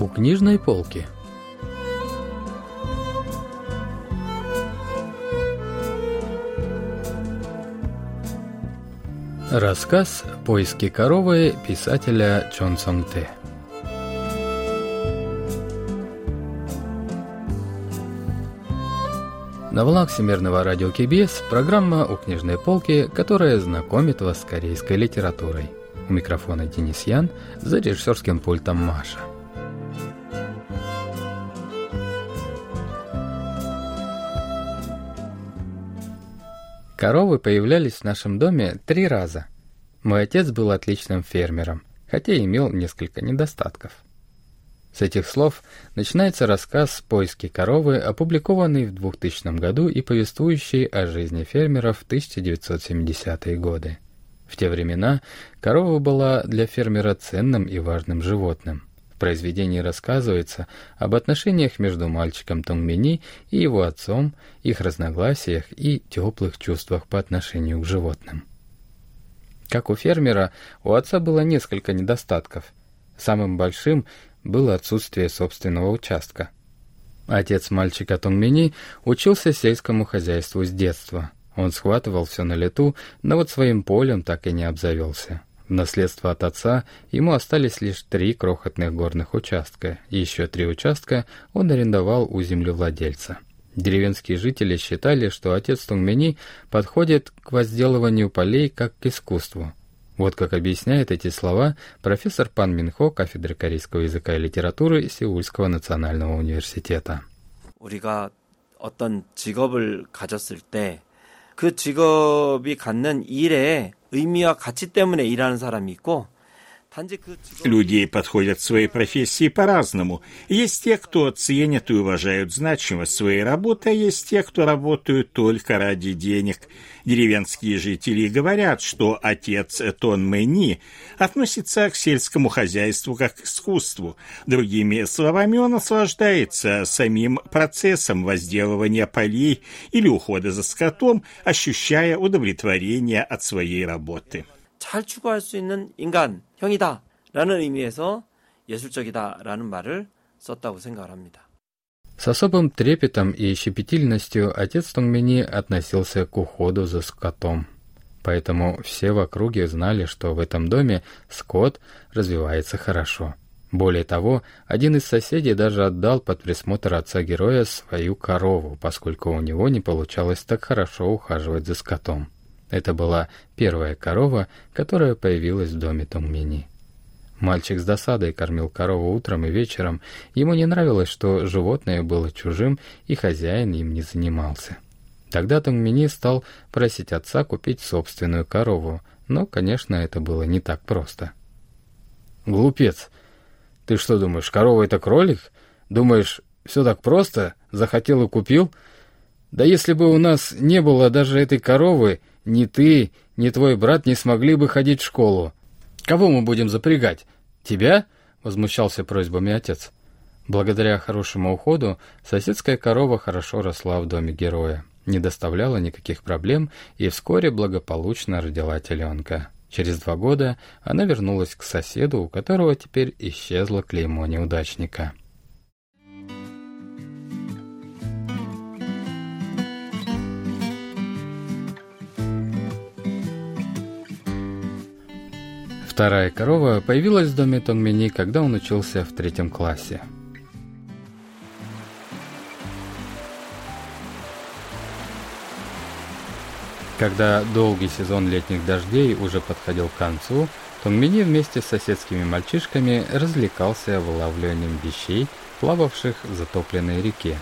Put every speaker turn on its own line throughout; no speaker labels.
У книжной полки. Рассказ «Поиски коровы» писателя Чон Сон Тэ. На волнах Всемирного радио КБС программа «У книжной полки», которая знакомит вас с корейской литературой. У микрофона Денис Ян, за режиссерским пультом Маша. Коровы появлялись в нашем доме три раза. Мой отец был отличным фермером, хотя имел несколько недостатков – с этих слов начинается рассказ «Поиски коровы», опубликованный в 2000 году и повествующий о жизни фермеров в 1970-е годы. В те времена корова была для фермера ценным и важным животным. Произведении рассказывается об отношениях между мальчиком Тонгмини и его отцом, их разногласиях и теплых чувствах по отношению к животным. Как у фермера, у отца было несколько недостатков. Самым большим было отсутствие собственного участка. Отец мальчика Тонгмини учился сельскому хозяйству с детства. Он схватывал все на лету, но вот своим полем так и не обзавелся. В наследство от отца ему остались лишь три крохотных горных участка, и еще три участка он арендовал у землевладельца. Деревенские жители считали, что отец Тунгмени подходит к возделыванию полей как к искусству, вот как объясняет эти слова профессор Пан Минхо кафедры корейского языка и литературы Сеульского национального университета.
우리가 어떤 직업을 가졌을 때 그 직업이 갖는 일의 의미와 가치 때문에 일하는 사람이 있고
Люди подходят к своей профессии по-разному. Есть те, кто ценят и уважают значимость своей работы, а есть те, кто работают только ради денег. Деревенские жители говорят, что отец Тон Мэни относится к сельскому хозяйству как к искусству. Другими словами, он наслаждается самим процессом возделывания полей или ухода за скотом, ощущая удовлетворение от своей работы.
잘 추구할 수 있는 인간, 형이다. 라는 의미에서 예술적이다. 라는 말을 썼다고 생각을 합니다.
С особым трепетом и щепетильностью отец Тонгмени относился к уходу за скотом. Поэтому все в округе знали, что в этом доме скот развивается хорошо. Более того, один из соседей даже отдал под присмотр отца-героя свою корову, поскольку у него не получалось так хорошо ухаживать за скотом. Это была первая корова, которая появилась в доме Тонгмини. Мальчик с досадой кормил корову утром и вечером. Ему не нравилось, что животное было чужим, и хозяин им не занимался. Тогда Тонгмини стал просить отца купить собственную корову, но, конечно, это было не так просто. «Глупец! Ты что думаешь, корова — это кролик? Думаешь, все так просто? Захотел и купил? Да если бы у нас не было даже этой коровы, ни ты, ни твой брат не смогли бы ходить в школу. Кого мы будем запрягать? Тебя?» — возмущался просьбами отец. Благодаря хорошему уходу соседская корова хорошо росла в доме героя, не доставляла никаких проблем и вскоре благополучно родила теленка. Через два года она вернулась к соседу, у которого теперь исчезло клеймо неудачника. Вторая корова появилась в доме Тонгмини, когда он учился в третьем классе. Когда долгий сезон летних дождей уже подходил к концу, Тонгмини вместе с соседскими мальчишками развлекался вылавливанием вещей, плававших в затопленной реке.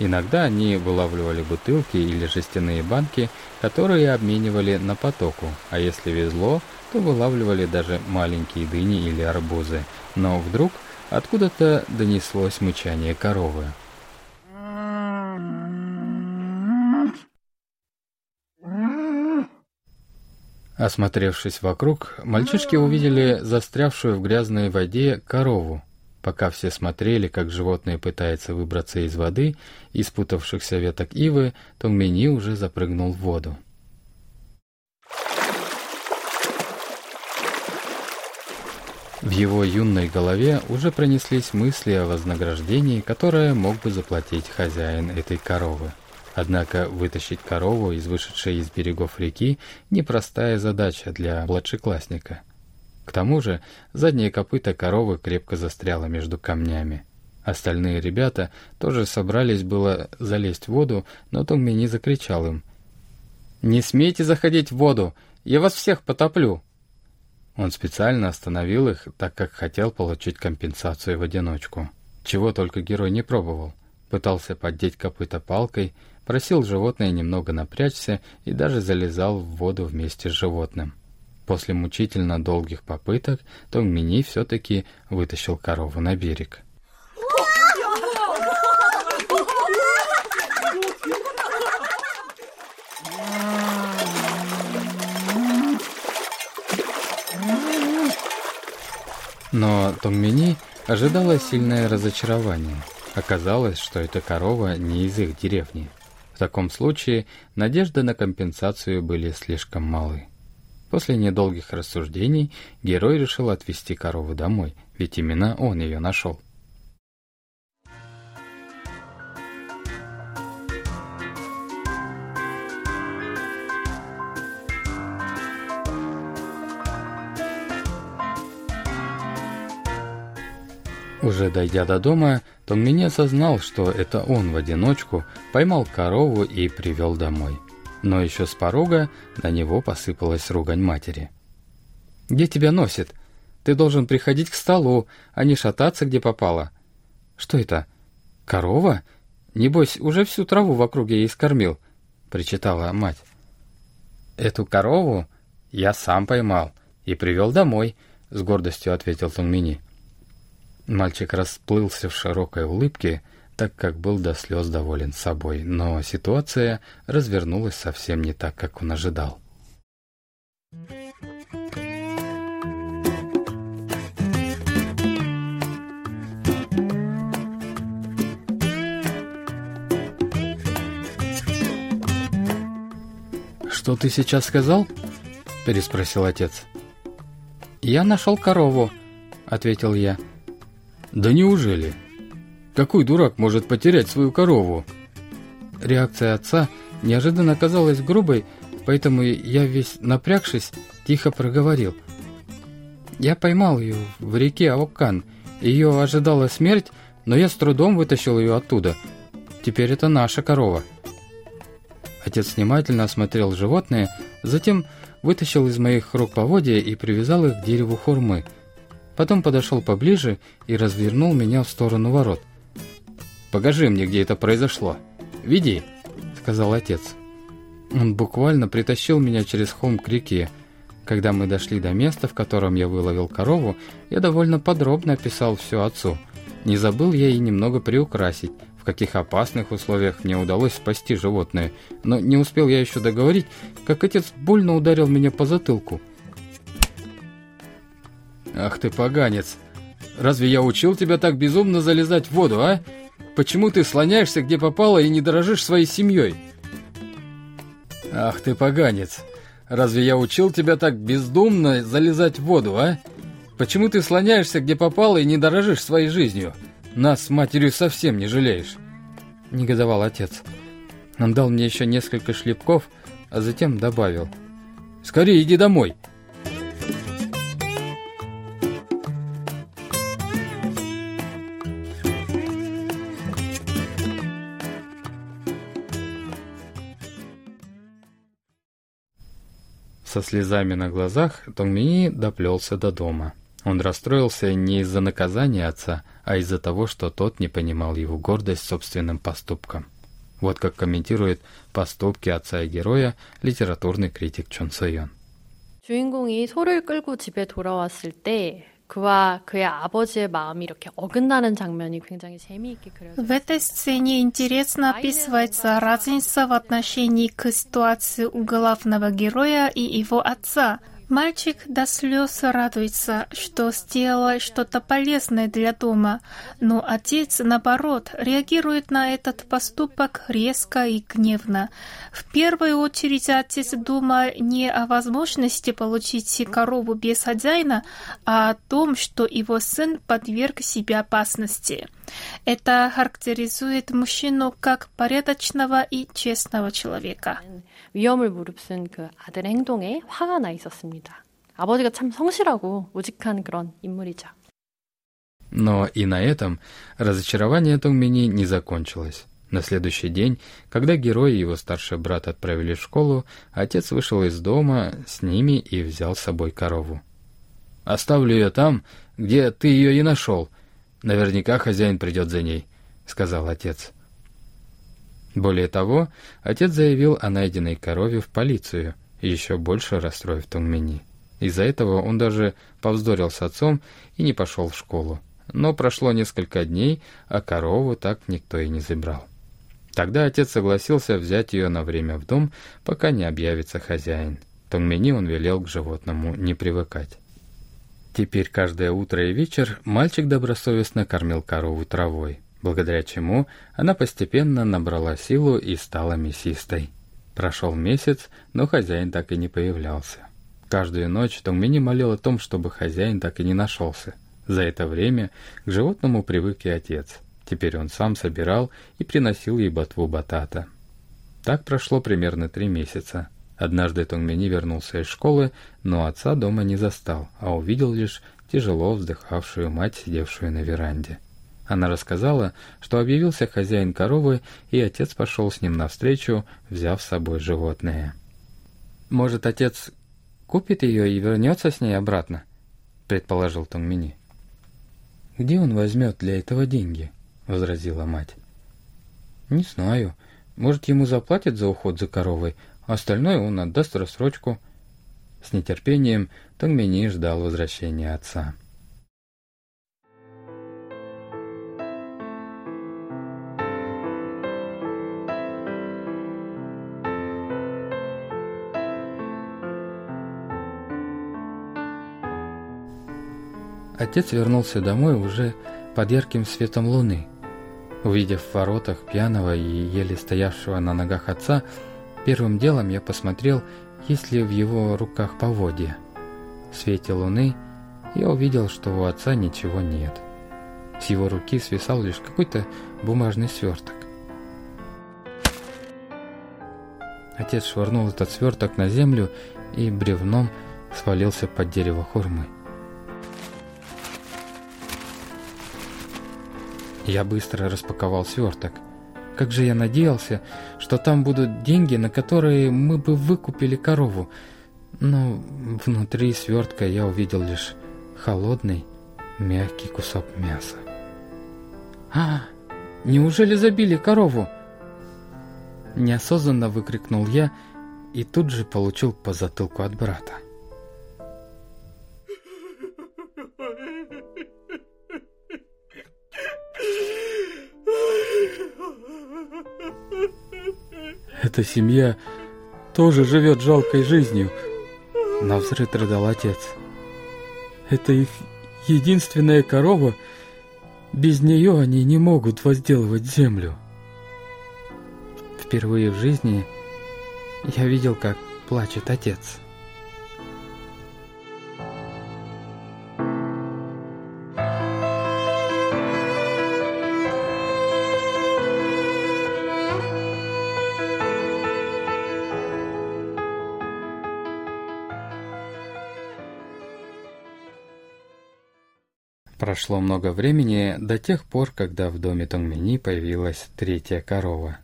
Иногда они вылавливали бутылки или жестяные банки, которые обменивали на потоку, а если везло – то вылавливали даже маленькие дыни или арбузы. Но вдруг откуда-то донеслось мычание коровы. Осмотревшись вокруг, мальчишки увидели застрявшую в грязной воде корову. Пока все смотрели, как животное пытается выбраться из воды, из путавшихся веток ивы, Тонгмени уже запрыгнул в воду. В его юной голове уже пронеслись мысли о вознаграждении, которое мог бы заплатить хозяин этой коровы. Однако вытащить корову из вышедшей из берегов реки – непростая задача для младшеклассника. К тому же задние копыта коровы крепко застряло между камнями. Остальные ребята тоже собрались было залезть в воду, но Томми не закричал им. «Не смейте заходить в воду! Я вас всех потоплю!» Он специально остановил их, так как хотел получить компенсацию в одиночку. Чего только герой не пробовал. Пытался поддеть копыта палкой, просил животное немного напрячься и даже залезал в воду вместе с животным. После мучительно долгих попыток Том Мини все-таки вытащил корову на берег. Но Томмини ожидало сильное разочарование. Оказалось, что эта корова не из их деревни. В таком случае надежды на компенсацию были слишком малы. После недолгих рассуждений герой решил отвезти корову домой, ведь именно он ее нашел. Уже дойдя до дома, Тонгмини осознал, что это он в одиночку поймал корову и привел домой. Но еще с порога на него посыпалась ругань матери. «Где тебя носит? Ты должен приходить к столу, а не шататься, где попало». «Что это? Корова? Небось, уже всю траву в округе ей скормил», — причитала мать. «Эту корову я сам поймал и привел домой», — с гордостью ответил Тунгмини. Мальчик расплылся в широкой улыбке, так как был до слез доволен собой, но ситуация развернулась совсем не так, как он ожидал. «Что ты сейчас сказал?» – переспросил отец. «Я нашел корову», – ответил я. «Да неужели? Какой дурак может потерять свою корову?» Реакция отца неожиданно оказалась грубой, поэтому я весь напрягшись, тихо проговорил. «Я поймал ее в реке Аоккан. Ее ожидала смерть, но я с трудом вытащил ее оттуда. Теперь это наша корова». Отец внимательно осмотрел животное, затем вытащил из моих рук поводья и привязал их к дереву хурмы – Потом подошел поближе и развернул меня в сторону ворот. «Покажи мне, где это произошло. Веди», — сказал отец. Он буквально притащил меня через холм к реке. Когда мы дошли до места, в котором я выловил корову, я довольно подробно описал все отцу. Не забыл я и немного приукрасить, в каких опасных условиях мне удалось спасти животное. Но не успел я еще договорить, как отец больно ударил меня по затылку — «Ах ты поганец! Разве я учил тебя так безумно залезать в воду, а? Почему ты слоняешься где попало и не дорожишь своей семьей?» «Ах ты поганец! Разве я учил тебя так бездумно залезать в воду, а? Почему ты слоняешься где попало и не дорожишь своей жизнью? Нас с матерью совсем не жалеешь!» Негодовал отец. Он дал мне еще несколько шлепков, а затем добавил. «Скорее иди домой!» Со слезами на глазах Тонгмини доплелся до дома. Он расстроился не из-за наказания отца, а из-за того, что тот не понимал его гордость собственным поступком. Вот как комментирует поступки отца и героя литературный критик Чон Сойон.
주인공이 소를 끌고 집에 돌아왔을 때
в этой сцене интересно описывается разница в отношении к ситуации у главного героя и его отца – Мальчик до слез радуется, что сделал что-то полезное для дома, но отец, наоборот, реагирует на этот поступок резко и гневно. В первую очередь отец думает не о возможности получить корову без хозяина, а о том, что его сын подверг себя опасности. Это характеризует мужчину как порядочного и честного человека.
위험을 무릅쓴 그 아들의 행동에 화가 나 있었습니다. 아버지가 참 성실하고 우직한 그런 인물이죠.
Но и на этом разочарование Тонгмини не закончилось. На следующий день, когда герой и его старший брат отправили в школу, отец вышел из дома с ними и взял с собой корову. «Оставлю ее там, где ты ее и нашел. Наверняка хозяин придет за ней», — сказал отец. Более того, отец заявил о найденной корове в полицию, еще больше расстроив Тунгмини. Из-за этого он даже повздорил с отцом и не пошел в школу. Но прошло несколько дней, а корову так никто и не забрал. Тогда отец согласился взять ее на время в дом, пока не объявится хозяин. Тонгмени он велел к животному не привыкать. Теперь каждое утро и вечер мальчик добросовестно кормил корову травой благодаря чему она постепенно набрала силу и стала мясистой. Прошел месяц, но хозяин так и не появлялся. Каждую ночь Тонгмини молил о том, чтобы хозяин так и не нашелся. За это время к животному привык и отец. Теперь он сам собирал и приносил ей ботву батата. Так прошло примерно три месяца. Однажды Тонгмини вернулся из школы, но отца дома не застал, а увидел лишь тяжело вздыхавшую мать, сидевшую на веранде. Она рассказала, что объявился хозяин коровы, и отец пошел с ним навстречу, взяв с собой животное. «Может, отец купит ее и вернется с ней обратно?» — предположил Тонгмини. «Где он возьмет для этого деньги?» — возразила мать. «Не знаю. Может, ему заплатят за уход за коровой, остальное он отдаст рассрочку». С нетерпением Тонгмини ждал возвращения отца. Отец вернулся домой уже под ярким светом луны. Увидев в воротах пьяного и еле стоявшего на ногах отца, первым делом я посмотрел, есть ли в его руках поводья. В свете луны я увидел, что у отца ничего нет. С его руки свисал лишь какой-то бумажный сверток. Отец швырнул этот сверток на землю и бревном свалился под дерево хурмы. Я быстро распаковал сверток. Как же я надеялся, что там будут деньги, на которые мы бы выкупили корову. Но внутри свертка я увидел лишь холодный, мягкий кусок мяса. «А, неужели забили корову?» Неосознанно выкрикнул я и тут же получил по затылку от брата. Эта семья тоже живет жалкой жизнью. Навзрыд рыдал отец. Это их единственная корова. Без нее они не могут возделывать землю. Впервые в жизни я видел, как плачет отец. Прошло много времени до тех пор, когда в доме Тонгмини появилась третья корова.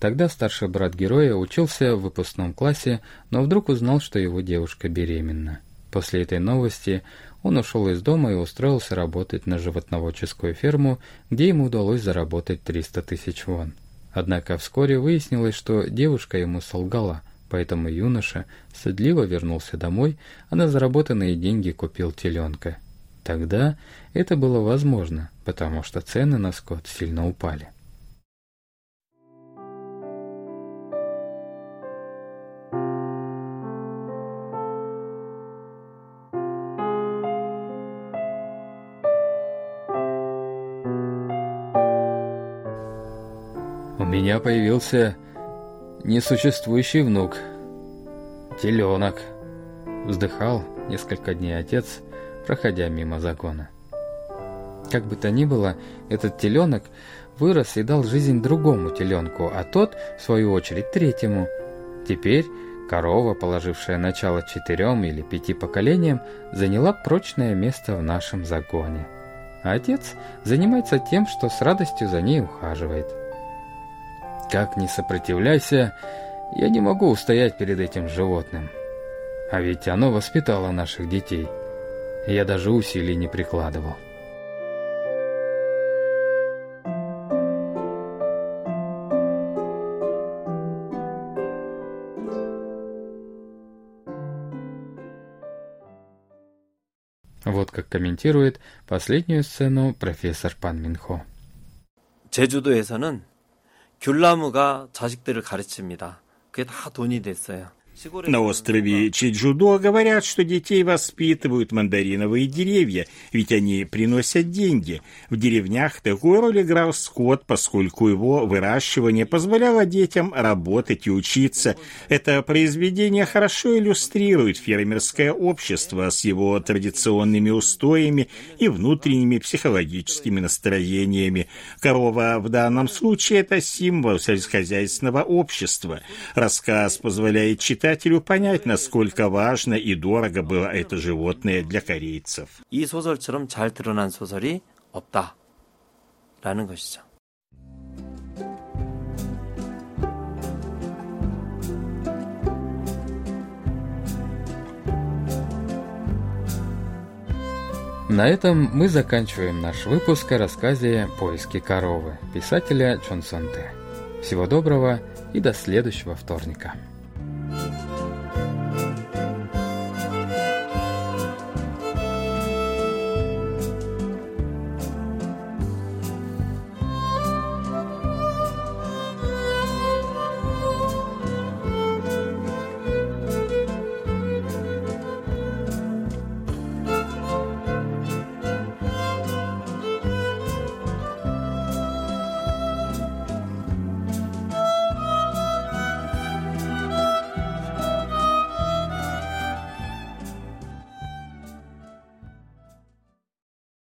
Тогда старший брат героя учился в выпускном классе, но вдруг узнал, что его девушка беременна. После этой новости он ушел из дома и устроился работать на животноводческую ферму, где ему удалось заработать 300 тысяч вон. Однако вскоре выяснилось, что девушка ему солгала, поэтому юноша стыдливо вернулся домой, а на заработанные деньги купил теленка. Тогда это было возможно, потому что цены на скот сильно упали. У меня появился несуществующий внук, теленок. Вздыхал несколько дней отец – проходя мимо загона. Как бы то ни было, этот теленок вырос и дал жизнь другому теленку, а тот, в свою очередь, третьему. Теперь корова, положившая начало четырем или пяти поколениям, заняла прочное место в нашем загоне. А отец занимается тем, что с радостью за ней ухаживает. Как ни сопротивляйся, я не могу устоять перед этим животным. А ведь оно воспитало наших детей. Я даже усилий не прикладывал. Вот как комментирует последнюю сцену профессор Пан Минхо.
제주도에서는 귤나무가 자식들을 가르칩니다. 그게 다 돈이 됐어요.
На острове Чеджудо говорят, что детей воспитывают мандариновые деревья, ведь они приносят деньги. В деревнях такую роль играл скот, поскольку его выращивание позволяло детям работать и учиться. Это произведение хорошо иллюстрирует фермерское общество с его традиционными устоями и внутренними психологическими настроениями. Корова в данном случае это символ сельскохозяйственного общества. Рассказ позволяет читать читателю понять, насколько важно и дорого было это животное для корейцев.
이 소설처럼 잘 드러난 소설이 없다라는 것이죠.
На этом мы заканчиваем наш выпуск о рассказе «Поиски коровы» писателя Чон Сон Те. Всего доброго и до следующего вторника.